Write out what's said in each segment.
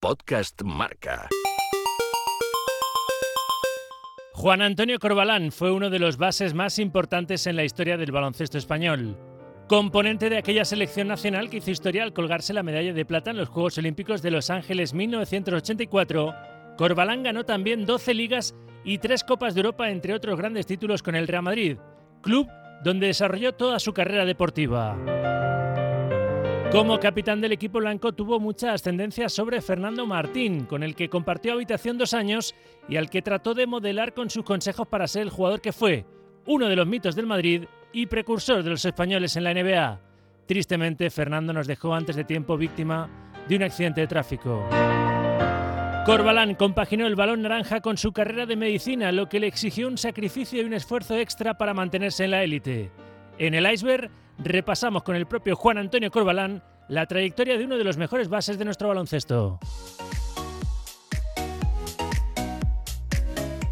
Podcast Marca. Juan Antonio Corbalán fue uno de los bases más importantes en la historia del baloncesto español. Componente de aquella selección nacional que hizo historia al colgarse la medalla de plata en los Juegos Olímpicos de Los Ángeles 1984, Corbalán ganó también 12 ligas y 3 Copas de Europa, entre otros grandes títulos con el Real Madrid, club donde desarrolló toda su carrera deportiva. Como capitán del equipo blanco tuvo mucha ascendencia sobre Fernando Martín, con el que compartió habitación dos años y al que trató de modelar con sus consejos para ser el jugador que fue, uno de los mitos del Madrid y precursor de los españoles en la NBA. Tristemente, Fernando nos dejó antes de tiempo víctima de un accidente de tráfico. Corbalán compaginó el balón naranja con su carrera de medicina, lo que le exigió un sacrificio y un esfuerzo extra para mantenerse en la élite. En el iceberg repasamos con el propio Juan Antonio Corbalán la trayectoria de uno de los mejores bases de nuestro baloncesto.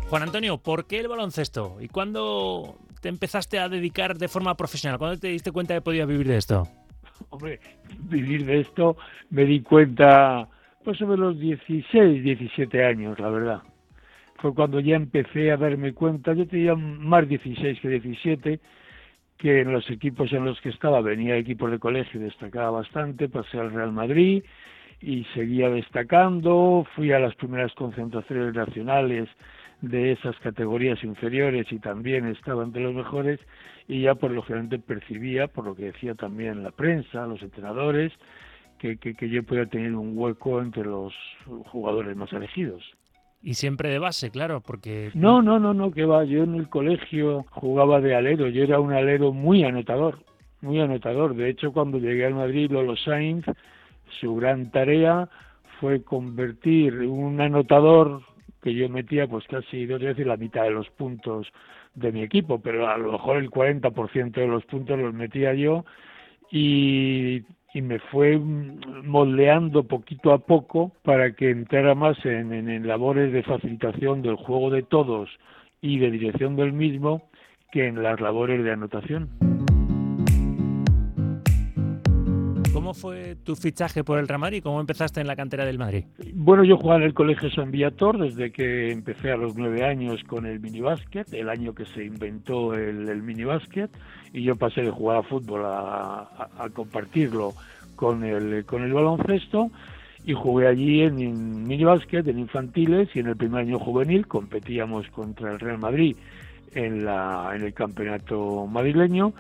Juan Antonio, ¿por qué el baloncesto? ¿Y cuándo te empezaste a dedicar de forma profesional? ¿Cuándo te diste cuenta que podías vivir de esto? Hombre, vivir de esto me di cuenta pues sobre los 16, 17 años, la verdad. Fue cuando ya empecé a darme cuenta, yo tenía más 16 que 17, que en los equipos en los que estaba venía equipos de colegio y destacaba bastante, pasé al Real Madrid y seguía destacando, fui a las primeras concentraciones nacionales de esas categorías inferiores y también estaba entre los mejores y ya por lo general percibía, por lo que decía también la prensa, los entrenadores, que, que, que yo podía tener un hueco entre los jugadores más elegidos. Y siempre de base, claro, porque... No, no, no, no, que va. Yo en el colegio jugaba de alero. Yo era un alero muy anotador, muy anotador. De hecho, cuando llegué al Madrid, Lolo Sainz, su gran tarea fue convertir un anotador que yo metía pues casi dos veces la mitad de los puntos de mi equipo, pero a lo mejor el 40% de los puntos los metía yo y y me fue moldeando poquito a poco para que entrara más en, en, labores de facilitación del juego de todos y de dirección del mismo que en las labores de anotación. Fue tu fichaje por el Real Madrid? ¿Cómo empezaste en la cantera del Madrid? Bueno, yo jugaba en el Colegio San Viator desde que empecé a los nueve años con el minibásquet, el año que se inventó el, el minibásquet, y yo pasé de jugar a fútbol a, a, compartirlo con el, con el baloncesto y jugué allí en, en minibásquet, en infantiles y en el primer año juvenil competíamos contra el Real Madrid en, la, en el campeonato madrileño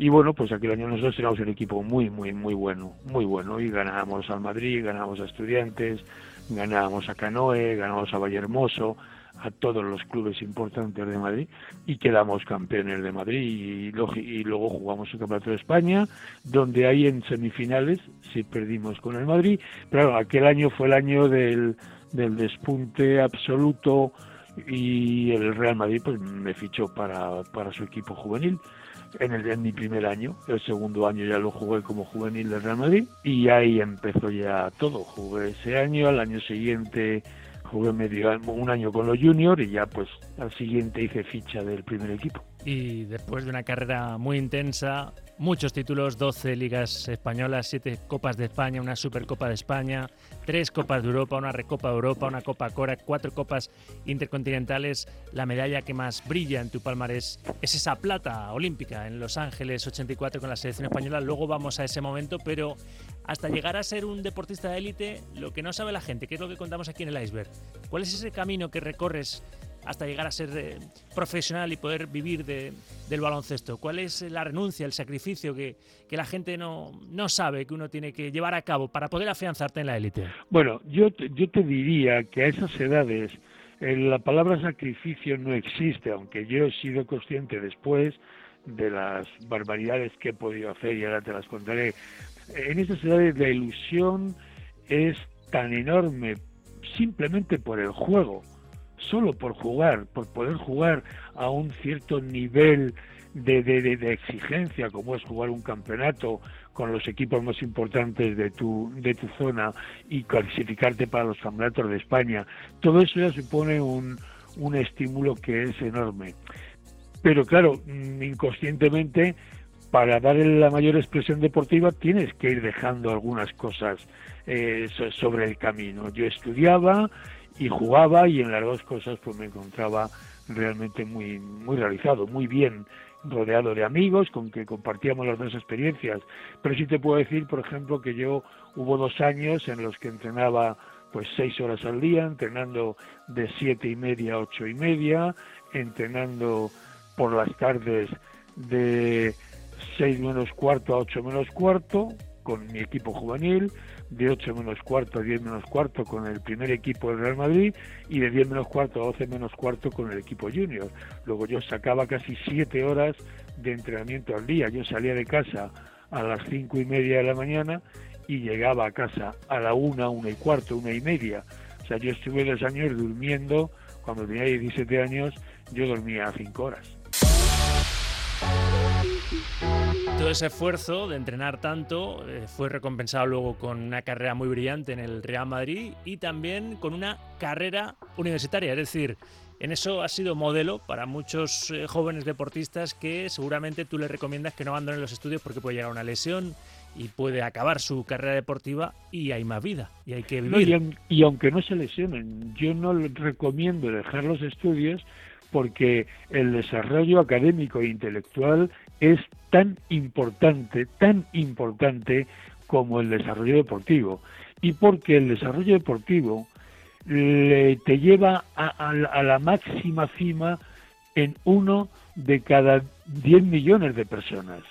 y bueno, pues aquel año nosotros teníamos un equipo muy, muy, muy bueno, muy bueno. Y ganábamos al Madrid, ganábamos a Estudiantes, ganábamos a Canoe, ganábamos a Vallehermoso, a todos los clubes importantes de Madrid y quedamos campeones de Madrid y, luego jugamos el Campeonato de España, donde ahí en semifinales sí perdimos con el Madrid. Pero aquel año fue el año del, del despunte absoluto y el Real Madrid pues me fichó para, para su equipo juvenil en, el, en mi primer año. El segundo año ya lo jugué como juvenil de Real Madrid y ahí empezó ya todo. Jugué ese año, al año siguiente jugué medio un año con los juniors y ya pues al siguiente hice ficha del primer equipo. Y después de una carrera muy intensa, muchos títulos, 12 ligas españolas, 7 copas de España, una Supercopa de España, 3 copas de Europa, una Recopa de Europa, una Copa Cora, 4 copas intercontinentales. La medalla que más brilla en tu palmarés es esa plata olímpica en Los Ángeles 84 con la selección española. Luego vamos a ese momento, pero hasta llegar a ser un deportista de élite, lo que no sabe la gente, que es lo que contamos aquí en el iceberg. ¿Cuál es ese camino que recorres hasta llegar a ser eh, profesional y poder vivir de, del baloncesto? ¿Cuál es la renuncia, el sacrificio que, que, la gente no, no sabe que uno tiene que llevar a cabo para poder afianzarte en la élite? Bueno, yo te, yo te diría que a esas edades eh, la palabra sacrificio no existe, aunque yo he sido consciente después de las barbaridades que he podido hacer y ahora te las contaré. En esas edades la ilusión es tan enorme simplemente por el juego solo por jugar, por poder jugar a un cierto nivel de, de, de, exigencia, como es jugar un campeonato con los equipos más importantes de tu, de tu zona y clasificarte para los campeonatos de España, todo eso ya supone un, un estímulo que es enorme. Pero claro, mm, inconscientemente para darle la mayor expresión deportiva tienes que ir dejando algunas cosas eh, sobre el camino. Yo estudiaba y jugaba y en las dos cosas pues me encontraba realmente muy muy realizado, muy bien rodeado de amigos con que compartíamos las dos experiencias. Pero sí te puedo decir, por ejemplo, que yo hubo dos años en los que entrenaba pues seis horas al día, entrenando de siete y media a ocho y media, entrenando por las tardes de seis menos cuarto a ocho menos cuarto con mi equipo juvenil, de 8 menos cuarto a 10 menos cuarto con el primer equipo del Real Madrid y de 10 menos cuarto a 12 menos cuarto con el equipo junior. Luego yo sacaba casi 7 horas de entrenamiento al día. Yo salía de casa a las 5 y media de la mañana y llegaba a casa a la 1, 1 y cuarto, 1 y media. O sea, yo estuve dos años durmiendo, cuando tenía 17 años, yo dormía 5 horas. Todo ese esfuerzo de entrenar tanto eh, fue recompensado luego con una carrera muy brillante en el Real Madrid y también con una carrera universitaria. Es decir, en eso ha sido modelo para muchos eh, jóvenes deportistas que seguramente tú les recomiendas que no abandonen los estudios porque puede llegar a una lesión y puede acabar su carrera deportiva y hay más vida y hay que vivir. y, aunque no se lesionen, yo no les recomiendo dejar los estudios porque el desarrollo académico e intelectual es tan importante, tan importante como el desarrollo deportivo. Y porque el desarrollo deportivo te lleva a, la máxima cima en uno de cada 10 millones de personas.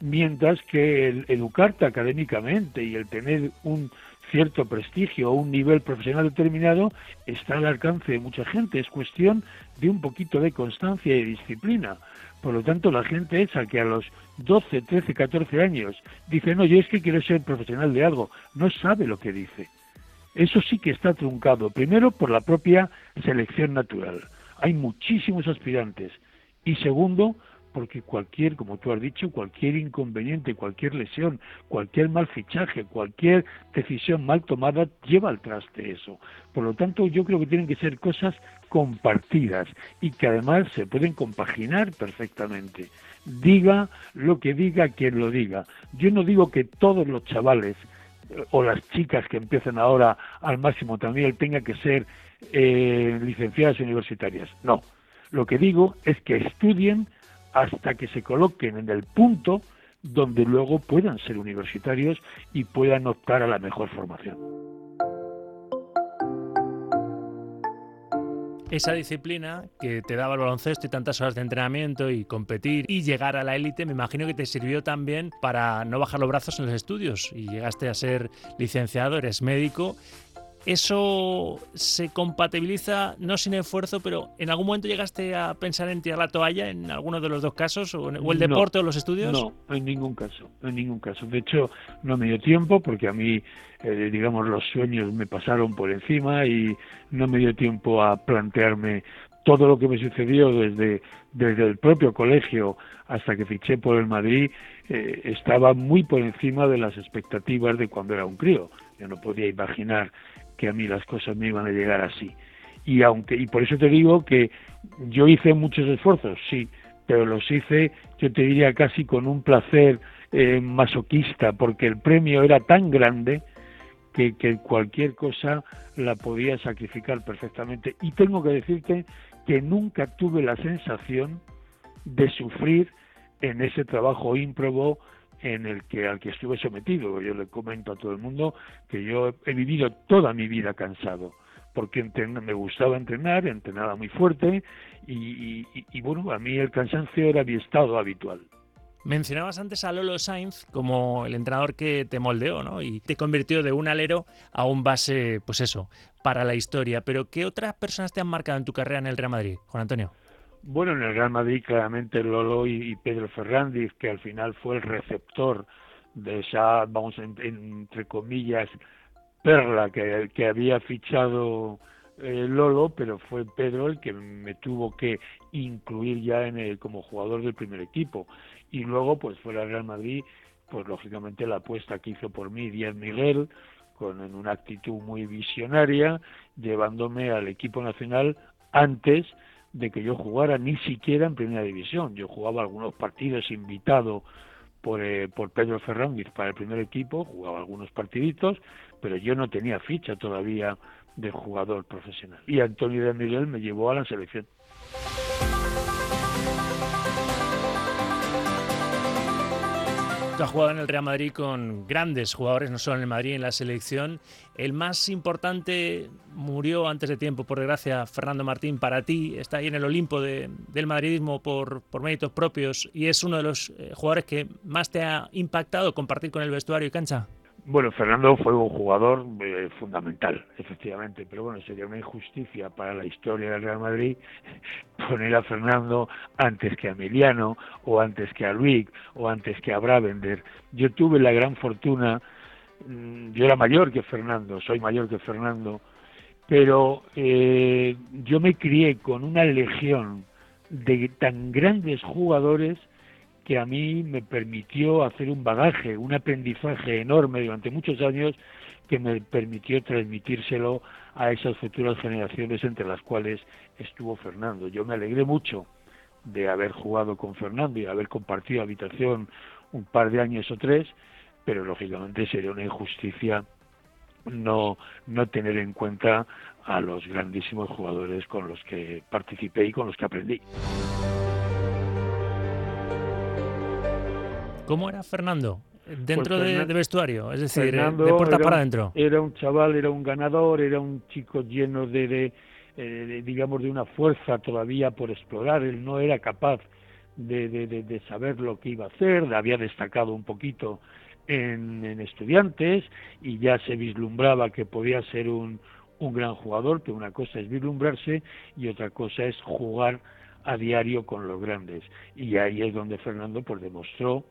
Mientras que el educarte académicamente y el tener un cierto prestigio o un nivel profesional determinado está al alcance de mucha gente. Es cuestión de un poquito de constancia y disciplina. Por lo tanto, la gente esa que a los 12, 13, 14 años dice, no, yo es que quiero ser profesional de algo, no sabe lo que dice. Eso sí que está truncado, primero por la propia selección natural. Hay muchísimos aspirantes. Y segundo, porque cualquier, como tú has dicho, cualquier inconveniente, cualquier lesión, cualquier mal fichaje, cualquier decisión mal tomada lleva al traste eso. Por lo tanto, yo creo que tienen que ser cosas compartidas y que además se pueden compaginar perfectamente. Diga lo que diga quien lo diga. Yo no digo que todos los chavales eh, o las chicas que empiezan ahora al máximo también tengan que ser eh, licenciadas universitarias. No. Lo que digo es que estudien hasta que se coloquen en el punto donde luego puedan ser universitarios y puedan optar a la mejor formación. Esa disciplina que te daba el baloncesto y tantas horas de entrenamiento y competir y llegar a la élite, me imagino que te sirvió también para no bajar los brazos en los estudios y llegaste a ser licenciado, eres médico eso se compatibiliza no sin esfuerzo, pero ¿en algún momento llegaste a pensar en tirar la toalla en alguno de los dos casos, o, el deporte o los estudios? No, en ningún caso, en ningún caso. De hecho, no me dio tiempo porque a mí, eh, digamos, los sueños me pasaron por encima y no me dio tiempo a plantearme todo lo que me sucedió desde, desde el propio colegio hasta que fiché por el Madrid eh, estaba muy por encima de las expectativas de cuando era un crío. Yo no podía imaginar que a mí las cosas me iban a llegar así. Y aunque y por eso te digo que yo hice muchos esfuerzos, sí, pero los hice, yo te diría casi con un placer eh, masoquista, porque el premio era tan grande que, que cualquier cosa la podía sacrificar perfectamente. Y tengo que decirte que nunca tuve la sensación de sufrir en ese trabajo ímprobo en el que al que estuve sometido. Yo le comento a todo el mundo que yo he vivido toda mi vida cansado, porque me gustaba entrenar, entrenaba muy fuerte y, y, bueno, a mí el cansancio era mi estado habitual. Mencionabas antes a Lolo Sainz como el entrenador que te moldeó, ¿no? Y te convirtió de un alero a un base, pues eso, para la historia. Pero ¿qué otras personas te han marcado en tu carrera en el Real Madrid, Juan Antonio? Bueno, en el Real Madrid claramente Lolo y, Pedro Fernández, que al final fue el receptor de esa, vamos, entre comillas, perla que, había fichado eh, Lolo, pero fue Pedro el que me tuvo que incluir ya en el, como jugador del primer equipo. Y luego, pues fue el Real Madrid, pues lógicamente la apuesta que hizo por mí Díaz Miguel, con en una actitud muy visionaria, llevándome al equipo nacional antes de que yo jugara ni siquiera en primera división. Yo jugaba algunos partidos invitado por, eh, por Pedro Fernández para el primer equipo, jugaba algunos partiditos, pero yo no tenía ficha todavía de jugador profesional. Y Antonio de Miguel me llevó a la selección. Ha jugado en el Real Madrid con grandes jugadores, no solo en el Madrid, en la selección. El más importante murió antes de tiempo, por desgracia, Fernando Martín. Para ti está ahí en el Olimpo del madridismo por, méritos propios y es uno de los eh, jugadores que más te ha impactado compartir con el vestuario y cancha. Bueno, Fernando fue un jugador eh, fundamental, efectivamente, pero bueno, sería una injusticia para la historia del Real Madrid poner a Fernando antes que a Emiliano, o antes que a Luis, o antes que a Bravender. Yo tuve la gran fortuna, mm, yo era mayor que Fernando, soy mayor que Fernando, pero eh, yo me crié con una legión de tan grandes jugadores que a mí me permitió hacer un bagaje, un aprendizaje enorme durante muchos años que me permitió transmitírselo a esas futuras generaciones entre las cuales estuvo Fernando. Yo me alegré mucho de haber jugado con Fernando y haber compartido habitación un par de años o tres, pero lógicamente sería una injusticia no, no tener en cuenta a los grandísimos jugadores con los que participé y con los que aprendí. ¿Cómo era Fernando? Dentro pues de, vestuario, es decir, de puerta para adentro. Era un chaval, era un ganador, era un chico lleno de, eh, digamos, de una fuerza todavía por explorar. Él no era capaz de, saber lo que iba a hacer, había destacado un poquito en, estudiantes y ya se vislumbraba que podía ser un, un gran jugador, que una cosa es vislumbrarse y otra cosa es jugar a diario con los grandes. Y ahí es donde Fernando pues demostró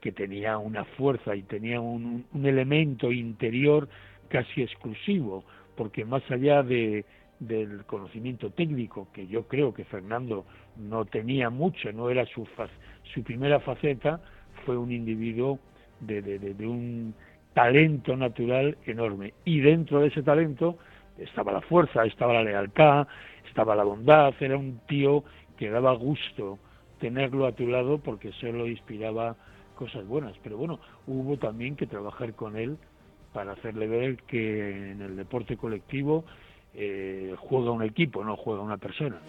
que tenía una fuerza y tenía un, elemento interior casi exclusivo, porque más allá de, del conocimiento técnico, que yo creo que Fernando no tenía mucho, no era su, su primera faceta, fue un individuo de, de, un talento natural enorme. Y dentro de ese talento estaba la fuerza, estaba la lealtad, estaba la bondad, era un tío que daba gusto tenerlo a tu lado porque solo inspiraba cosas buenas, pero bueno, hubo también que trabajar con él para hacerle ver que en el deporte colectivo eh, juega un equipo, no juega una persona.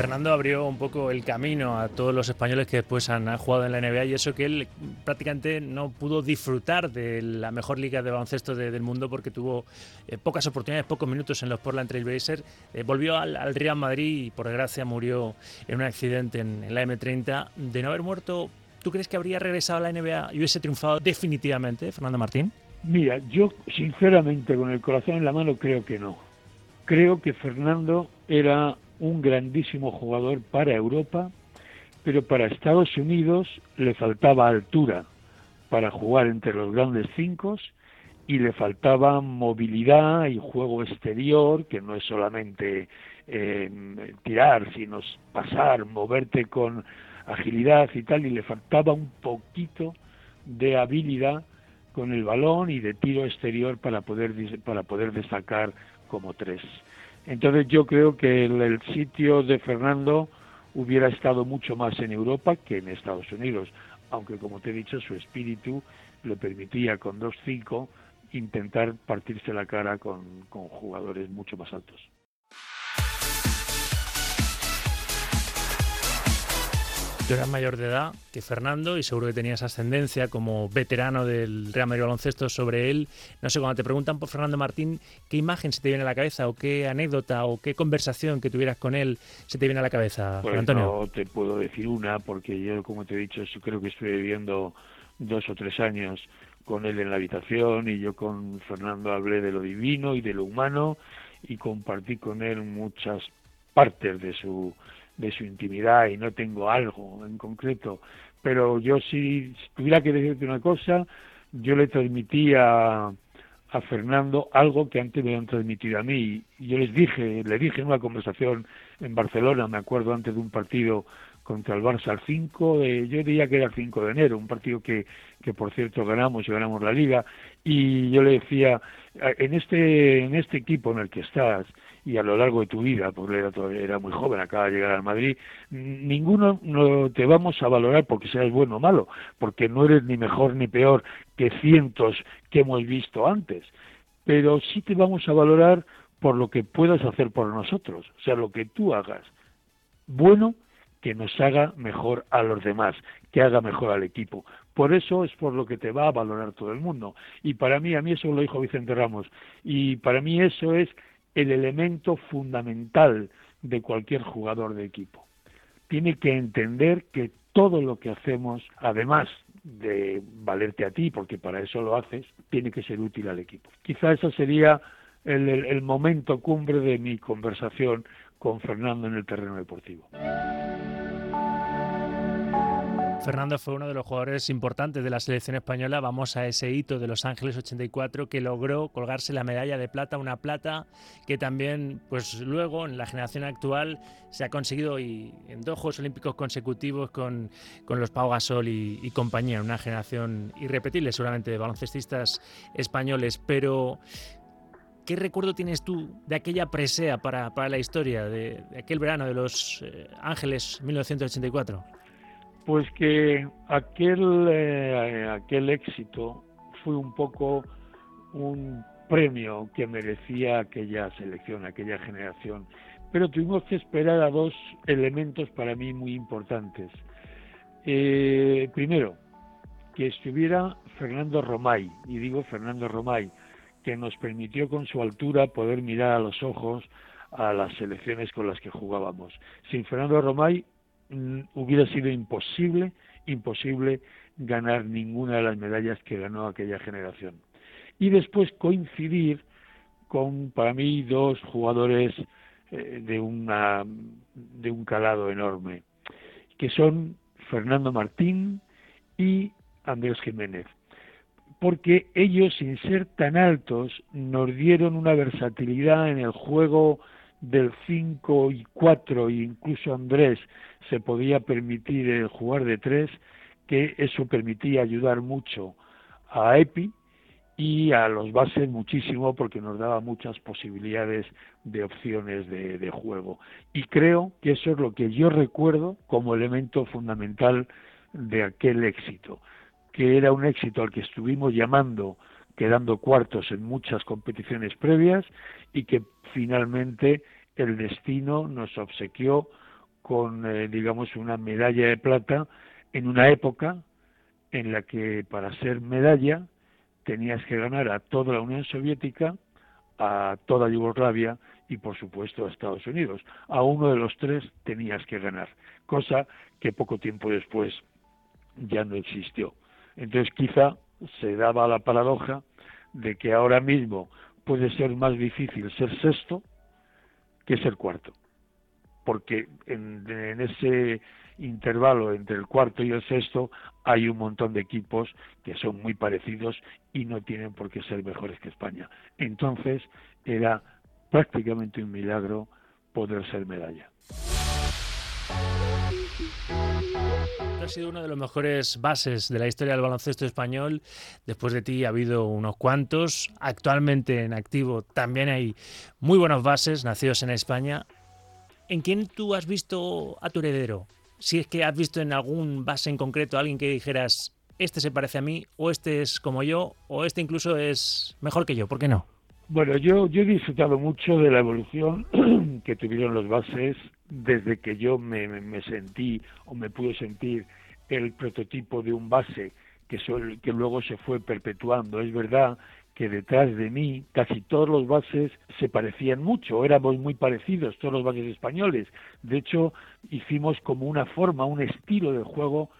Fernando abrió un poco el camino a todos los españoles que después han jugado en la NBA y eso que él prácticamente no pudo disfrutar de la mejor liga de baloncesto del mundo porque tuvo eh, pocas oportunidades, pocos minutos en los Portland Trail Blazers. Eh, volvió al, Real Madrid y por desgracia murió en un accidente en, la M30. De no haber muerto, ¿tú crees que habría regresado a la NBA y hubiese triunfado definitivamente, Fernando Martín? Mira, yo sinceramente con el corazón en la mano creo que no. Creo que Fernando era un grandísimo jugador para Europa, pero para Estados Unidos le faltaba altura para jugar entre los grandes cinco y le faltaba movilidad y juego exterior, que no es solamente eh, tirar, sino pasar, moverte con agilidad y tal, y le faltaba un poquito de habilidad con el balón y de tiro exterior para poder para poder destacar como tres. Entonces yo creo que el, sitio de Fernando hubiera estado mucho más en Europa que en Estados Unidos, aunque como te he dicho su espíritu le permitía con 2-5 intentar partirse la cara con jugadores mucho más altos. Tú eras mayor de edad que Fernando y seguro que tenías ascendencia como veterano del Real Madrid Baloncesto sobre él. No sé, cuando te preguntan por Fernando Martín, ¿qué imagen se te viene a la cabeza o qué anécdota o qué conversación que tuvieras con él se te viene a la cabeza, pues Antonio? No te puedo decir una porque yo, como te he dicho, creo que estuve viviendo dos o tres años con él en la habitación y yo con Fernando hablé de lo divino y de lo humano y compartí con él muchas partes de su de su intimidad y no tengo algo en concreto, pero yo si, tuviera que decirte una cosa, yo le transmití a, a Fernando algo que antes me han transmitido a mí. Yo les dije, le dije en una conversación en Barcelona, me acuerdo antes de un partido contra el Barça al 5, de, yo diría que era el 5 de enero, un partido que, que por cierto ganamos y ganamos la liga, y yo le decía, en este, en este equipo en el que estás y a lo largo de tu vida, porque era, muy joven, acaba de llegar al Madrid, ninguno no te vamos a valorar porque seas bueno o malo, porque no eres ni mejor ni peor que cientos que hemos visto antes, pero sí te vamos a valorar por lo que puedas hacer por nosotros, o sea, lo que tú hagas. Bueno, que nos haga mejor a los demás, que haga mejor al equipo. Por eso es por lo que te va a valorar todo el mundo. Y para mí, a mí eso lo dijo Vicente Ramos, y para mí eso es el elemento fundamental de cualquier jugador de equipo. Tiene que entender que todo lo que hacemos, además de valerte a ti, porque para eso lo haces, tiene que ser útil al equipo. Quizá ese sería el, el momento cumbre de mi conversación con Fernando en el terreno deportivo. Fernando fue uno de los jugadores importantes de la selección española. Vamos a ese hito de Los Ángeles 84 que logró colgarse la medalla de plata, una plata que también, pues luego en la generación actual se ha conseguido y en dos Juegos Olímpicos consecutivos con, con los Pau Gasol y, compañía, una generación irrepetible seguramente de baloncestistas españoles. Pero ¿Qué recuerdo tienes tú de aquella presea para, para la historia, de, aquel verano de Los eh, Ángeles 1984? Pues que aquel, eh, aquel éxito fue un poco un premio que merecía aquella selección, aquella generación. Pero tuvimos que esperar a dos elementos para mí muy importantes. Eh, primero, que estuviera Fernando Romay, y digo Fernando Romay, que nos permitió con su altura poder mirar a los ojos a las selecciones con las que jugábamos. Sin Fernando Romay hubiera sido imposible, imposible ganar ninguna de las medallas que ganó aquella generación. Y después coincidir con, para mí, dos jugadores eh, de, una, de un calado enorme, que son Fernando Martín y Andrés Jiménez. Porque ellos, sin ser tan altos, nos dieron una versatilidad en el juego del 5 y 4, e incluso Andrés se podía permitir el jugar de tres, que eso permitía ayudar mucho a EPI y a los bases muchísimo porque nos daba muchas posibilidades de opciones de juego. Y creo que eso es lo que yo recuerdo como elemento fundamental de aquel éxito, que era un éxito al que estuvimos llamando quedando cuartos en muchas competiciones previas y que finalmente el destino nos obsequió con, eh, digamos, una medalla de plata en una época en la que para ser medalla tenías que ganar a toda la Unión Soviética, a toda Yugoslavia y por supuesto a Estados Unidos. A uno de los tres tenías que ganar, cosa que poco tiempo después ya no existió. Entonces quizá se daba la paradoja de que ahora mismo puede ser más difícil ser sexto que ser cuarto porque en, ese intervalo entre el cuarto y el sexto hay un montón de equipos que son muy parecidos y no tienen por qué ser mejores que España. Entonces era prácticamente un milagro poder ser medalla. Ha sido uno de los mejores bases de la historia del baloncesto español. Después de ti ha habido unos cuantos. Actualmente en activo también hay muy buenos bases nacidos en España. ¿en quién tú has visto a tu heredero? Si es que has visto en algún base en concreto a alguien que dijeras, este se parece a mí, o este es como yo, o este incluso es mejor que yo, ¿por qué no? Bueno, yo, yo he disfrutado mucho de la evolución que tuvieron los bases desde que yo me, sentí o me pude sentir el prototipo de un base que, que luego se fue perpetuando. Es verdad que detrás de mí casi todos los bases se parecían mucho, éramos muy parecidos todos los bases españoles. De hecho, hicimos como una forma, un estilo de juego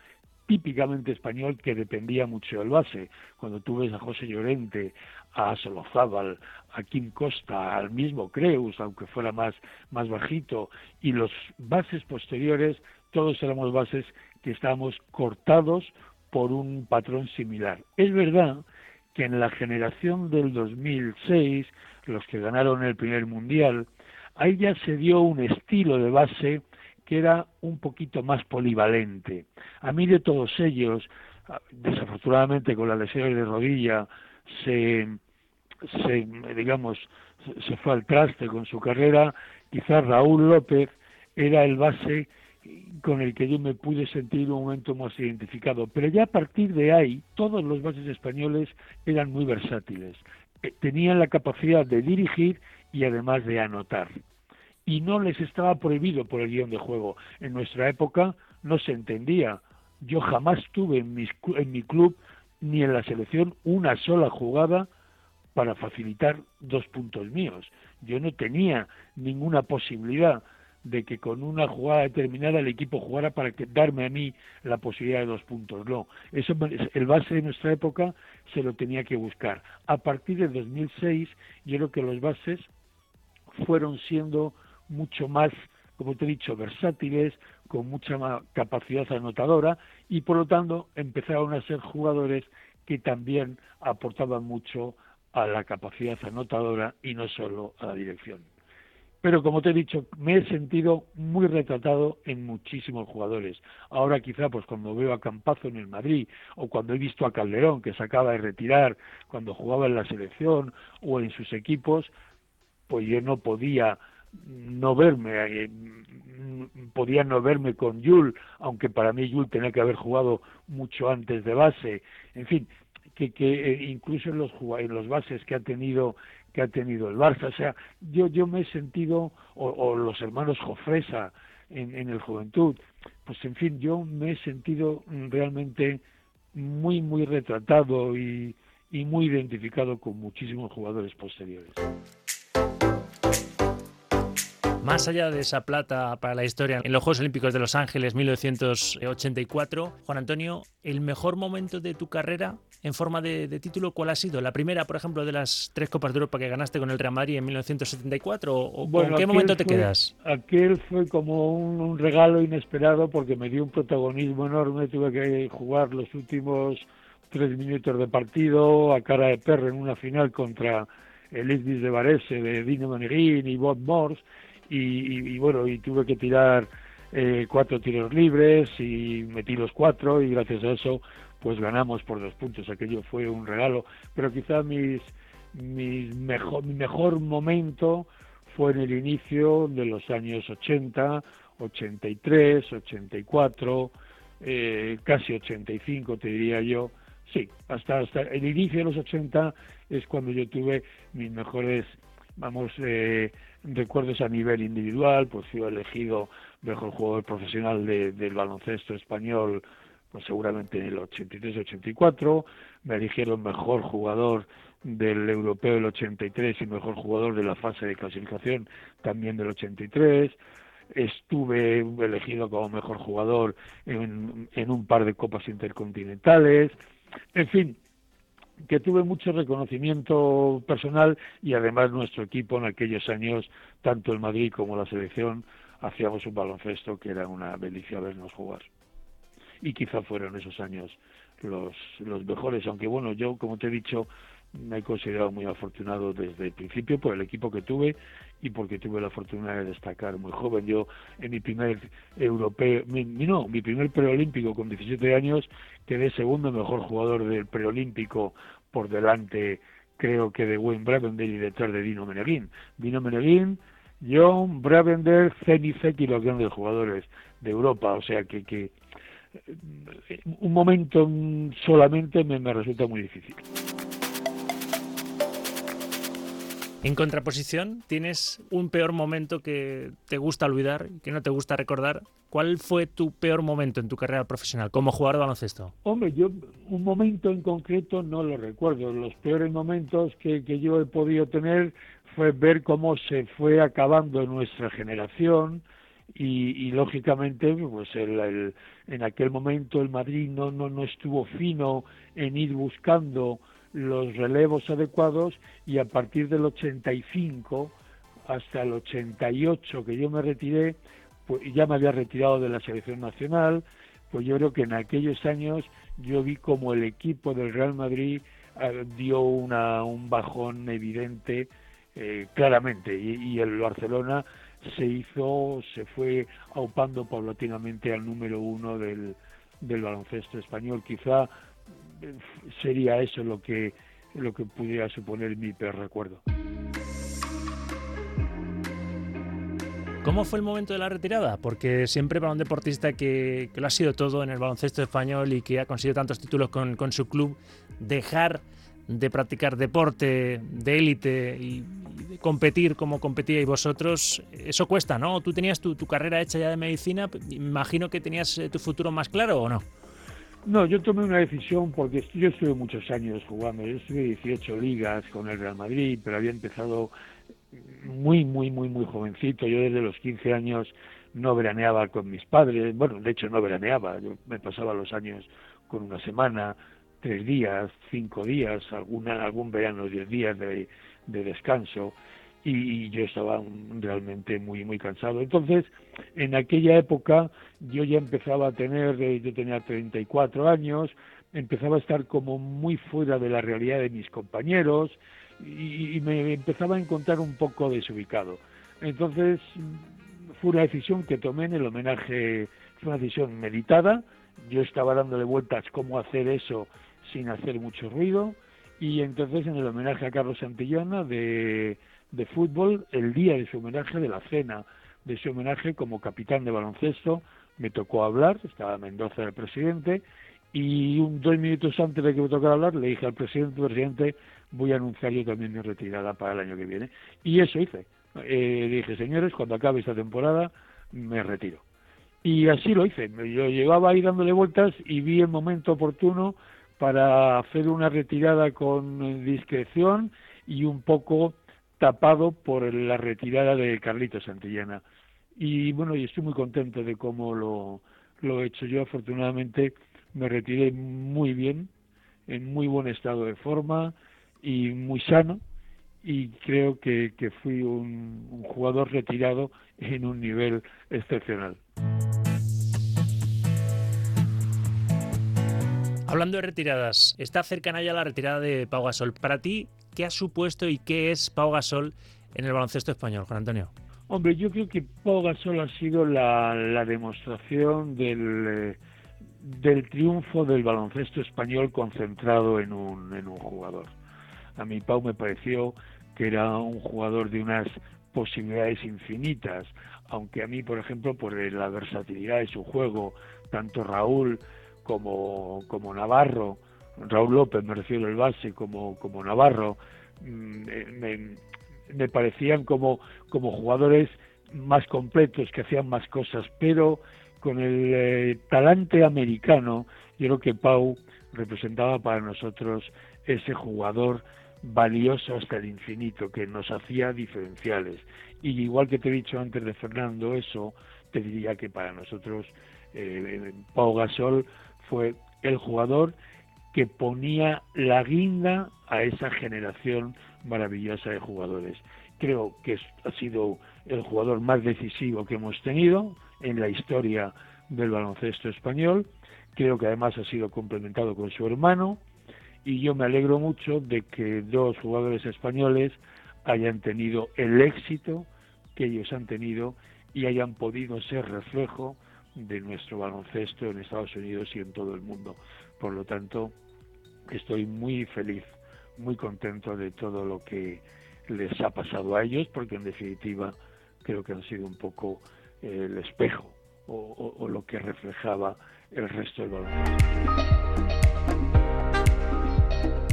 típicamente español que dependía mucho del base. Cuando tú ves a José Llorente, a Solozábal, a Kim Costa, al mismo Creus, aunque fuera más, más bajito, y los bases posteriores, todos éramos bases que estábamos cortados por un patrón similar. Es verdad que en la generación del 2006, los que ganaron el primer mundial, ahí ya se dio un estilo de base que era un poquito más polivalente. A mí de todos ellos, desafortunadamente con las lesiones de rodilla, se, se, digamos, se fue al traste con su carrera, quizás Raúl López era el base con el que yo me pude sentir un momento más identificado. Pero ya a partir de ahí, todos los bases españoles eran muy versátiles. Eh, tenían la capacidad de dirigir y además de anotar. Y no les estaba prohibido por el guion de juego. En nuestra época no se entendía. Yo jamás tuve en, en mi club ni en la selección una sola jugada para facilitar dos puntos míos. Yo no tenía ninguna posibilidad de que con una jugada determinada el equipo jugara para que, darme a mí la posibilidad de dos puntos. No, eso el base de nuestra época se lo tenía que buscar. A partir de 2006, yo creo que los bases fueron siendo mucho más, como te he dicho, versátiles, con mucha más capacidad anotadora y por lo tanto empezaron a ser jugadores que también aportaban mucho a la capacidad anotadora y no solo a la dirección. Pero como te he dicho, me he sentido muy retratado en muchísimos jugadores. Ahora quizá pues cuando veo a Campazo en el Madrid o cuando he visto a Calderón que se acaba de retirar cuando jugaba en la selección o en sus equipos, pues yo no podía no verme, eh, podía no verme con Yul, aunque para mí Yul tenía que haber jugado mucho antes de base. En fin, que, que eh, incluso en los, en los bases que ha tenido que ha tenido el Barça. O sea, yo, yo me he sentido, o, los hermanos Jofresa en, en el Juventud, pues en fin, yo me he sentido realmente muy, muy retratado y muy identificado con muchísimos jugadores posteriores. Más allá de esa plata para la historia en los Juegos Olímpicos de Los Ángeles 1984, Juan Antonio, ¿el mejor momento de tu carrera en forma de, título cuál ha sido? ¿La primera, por ejemplo, de las tres Copas de Europa que ganaste con el Real Madrid en 1974? ¿O bueno, qué momento te quedas? Aquel fue como un, regalo inesperado porque me dio un protagonismo enorme. Tuve que jugar los últimos tres minutos de partido a cara de perro en una final contra el Isbis de Varese de Dino Manegin y Bob Morse y, bueno, y tuve que tirar eh, cuatro tiros libres y metí los cuatro y gracias a eso pues ganamos por dos puntos. Aquello fue un regalo, pero quizá mis, mis mejor, mi mejor momento fue en el inicio de los años 80, 83, 84, eh, casi 85 te diría yo. Sí, hasta, hasta el inicio de los 80 es cuando yo tuve mis mejores, vamos, eh, recuerdos a nivel individual, pues fui elegido mejor jugador profesional del baloncesto español, pues seguramente en el 83-84, me eligieron mejor jugador del europeo del 83 y mejor jugador de la fase de clasificación también del 83, estuve elegido como mejor jugador en, en un par de copas intercontinentales, en fin, que tuve mucho reconocimiento personal y además nuestro equipo en aquellos años, tanto el Madrid como la selección, hacíamos un baloncesto que era una delicia vernos jugar. Y quizá fueron esos años los, los mejores, aunque bueno, yo como te he dicho, me he considerado muy afortunado desde el principio por el equipo que tuve y porque tuve la fortuna de destacar muy joven. Yo en mi primer europeo, mi, no, mi primer preolímpico con 17 años quedé segundo mejor jugador del preolímpico por delante creo que de Wayne Bravender y detrás de Dino Meneguín. Dino Meneguín, John, Bravender, Zenizek y los grandes jugadores de Europa. O sea que, que eh, un momento solamente me, me resulta muy difícil. En contraposición, ¿tienes un peor momento que te gusta olvidar, que no te gusta recordar? ¿Cuál fue tu peor momento en tu carrera profesional como jugador de baloncesto? Hombre, yo un momento en concreto no lo recuerdo. Los peores momentos que, yo he podido tener fue ver cómo se fue acabando nuestra generación y, lógicamente pues el, en aquel momento el Madrid no, no, no estuvo fino en ir buscando los relevos adecuados y a partir del 85 hasta el 88 que yo me retiré, pues ya me había retirado de la selección nacional, pues yo creo que en aquellos años yo vi como el equipo del Real Madrid eh, dio una, un bajón evidente eh, claramente y, y, el Barcelona se hizo, se fue aupando paulatinamente al número uno del, del baloncesto español. Quizá sería eso lo que lo que pudiera suponer mi peor recuerdo. ¿Cómo fue el momento de la retirada? Porque siempre para un deportista que, lo ha sido todo en el baloncesto español y que ha conseguido tantos títulos con, su club, dejar de practicar deporte de élite y, competir como competíais vosotros, eso cuesta, ¿no? Tú tenías tu, carrera hecha ya de medicina, imagino que tenías eh, tu futuro más claro o no. No, yo tomé una decisión porque yo estuve muchos años jugando, yo estuve 18 ligas con el Real Madrid, pero había empezado muy, muy, muy, muy jovencito. Yo desde los 15 años no veraneaba con mis padres. Bueno, de hecho no veraneaba. Yo me pasaba los años con una semana, tres días, cinco días, alguna, algún verano, diez días de, de descanso. Y, yo estaba realmente muy, muy cansado. Entonces, en aquella época yo ya empezaba a tener, eh, yo tenía 34 años, empezaba a estar como muy fuera de la realidad de mis compañeros, y, me empezaba a encontrar un poco desubicado. Entonces fue una decisión que tomé en el homenaje, fue una decisión meditada, yo estaba dándole vueltas cómo hacer eso sin hacer mucho ruido y entonces en el homenaje a Carlos Santillana de, de fútbol, el día de su homenaje, de la cena de su homenaje como capitán de baloncesto, me tocó hablar, estaba Mendoza el presidente, y un, dos minutos antes de que me tocara hablar le dije al presidente, presidente, voy a anunciar yo también mi retirada para el año que viene. Y eso hice. Eh, dije, señores, cuando acabe esta temporada me retiro. Y así lo hice. Yo llegaba ahí dándole vueltas y vi el momento oportuno para hacer una retirada con discreción y un poco tapado por la retirada de Carlito Santillana. Y bueno, y estoy muy contento de cómo lo, lo he hecho. Yo afortunadamente me retiré muy bien, en muy buen estado de forma, y muy sano y creo que, fui un, jugador retirado en un nivel excepcional. Hablando de retiradas, está cercana ya la retirada de Pau Gasol. Para ti, ¿qué ha supuesto y qué es Pau Gasol en el baloncesto español, Juan Antonio? Hombre, yo creo que Pau Gasol ha sido la, demostración del, eh, del triunfo del baloncesto español concentrado en un, en un jugador a mí Pau me pareció que era un jugador de unas posibilidades infinitas, aunque a mí, por ejemplo, por la versatilidad de su juego, tanto Raúl como, como Navarro, Raúl López me refiero al base, como, como Navarro, mm, me, me parecían como, como jugadores más completos, que hacían más cosas, pero con el eh, talante americano, yo creo que Pau representaba para nosotros ese jugador valioso hasta el infinito, que nos hacía diferenciales. Y igual que te he dicho antes de Fernando eso, te diría que para nosotros eh, Pau Gasol fue el jugador que ponía la guinda a esa generación maravillosa de jugadores. Creo que ha sido el jugador más decisivo que hemos tenido en la historia del baloncesto español. Creo que además ha sido complementado con su hermano, y yo me alegro mucho de que dos jugadores españoles hayan tenido el éxito que ellos han tenido y hayan podido ser reflejo de nuestro baloncesto en Estados Unidos y en todo el mundo. Por lo tanto, estoy muy feliz, muy contento de todo lo que les ha pasado a ellos, porque en definitiva creo que han sido un poco el espejo o, o lo que reflejaba el resto del baloncesto.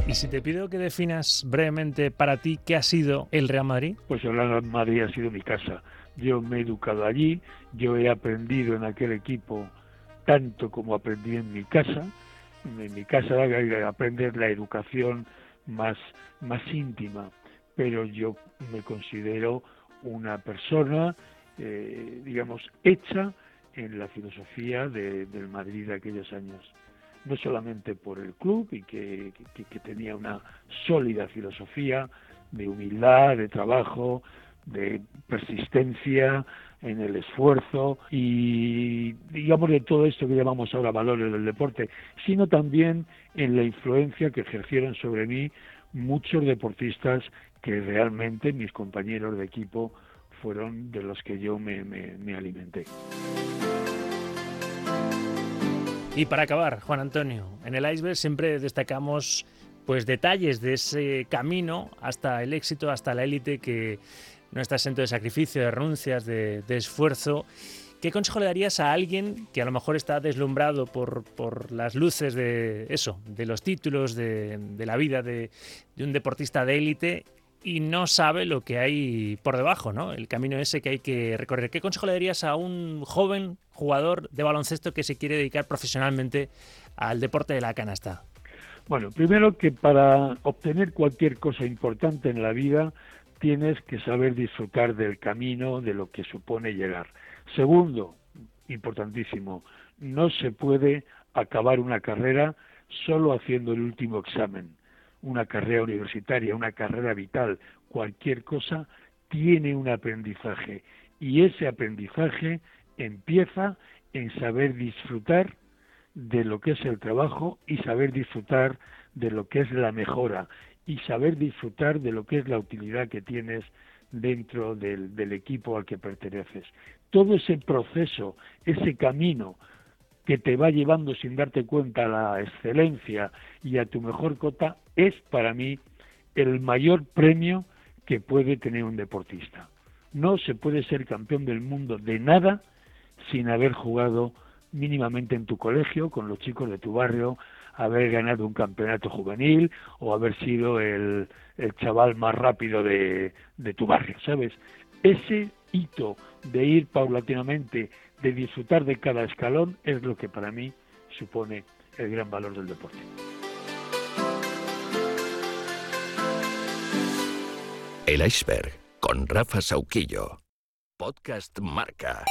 Y si te pido que definas brevemente para ti qué ha sido el Real Madrid. Pues el Real Madrid ha sido mi casa. Yo me he educado allí, yo he aprendido en aquel equipo tanto como aprendí en mi casa. En mi casa que aprender la educación más, más íntima, pero yo me considero una persona, eh, digamos, hecha en la filosofía del Madrid de aquellos años no solamente por el club y que, tenía una sólida filosofía de humildad, de trabajo, de persistencia en el esfuerzo y digamos de todo esto que llamamos ahora valores del deporte, sino también en la influencia que ejercieron sobre mí muchos deportistas que realmente mis compañeros de equipo fueron de los que yo me, me alimenté. Y para acabar, Juan Antonio, en el iceberg siempre destacamos pues detalles de ese camino hasta el éxito, hasta la élite que no está exento de sacrificio, de renuncias, de, esfuerzo. ¿Qué consejo le darías a alguien que a lo mejor está deslumbrado por, por las luces de eso, de los títulos, de, la vida de, de, un deportista de élite y no sabe lo que hay por debajo, ¿no? El camino ese que hay que recorrer. ¿Qué consejo le darías a un joven jugador de baloncesto que se quiere dedicar profesionalmente al deporte de la canasta? Bueno, primero que para obtener cualquier cosa importante en la vida tienes que saber disfrutar del camino, de lo que supone llegar. Segundo, importantísimo, no se puede acabar una carrera solo haciendo el último examen. Una carrera universitaria, una carrera vital, cualquier cosa tiene un aprendizaje y ese aprendizaje empieza en saber disfrutar de lo que es el trabajo y saber disfrutar de lo que es la mejora y saber disfrutar de lo que es la utilidad que tienes dentro del, equipo al que perteneces. Todo ese proceso, ese camino que te va llevando sin darte cuenta a la excelencia y a tu mejor cota es para mí el mayor premio que puede tener un deportista. No se puede ser campeón del mundo de nada sin haber jugado mínimamente en tu colegio, con los chicos de tu barrio, haber ganado un campeonato juvenil o haber sido el, chaval más rápido de, de tu barrio, ¿sabes? Ese hito de ir paulatinamente, de disfrutar de cada escalón, es lo que para mí supone el gran valor del deporte. El iceberg con Rafa Sauquillo. Podcast Marca.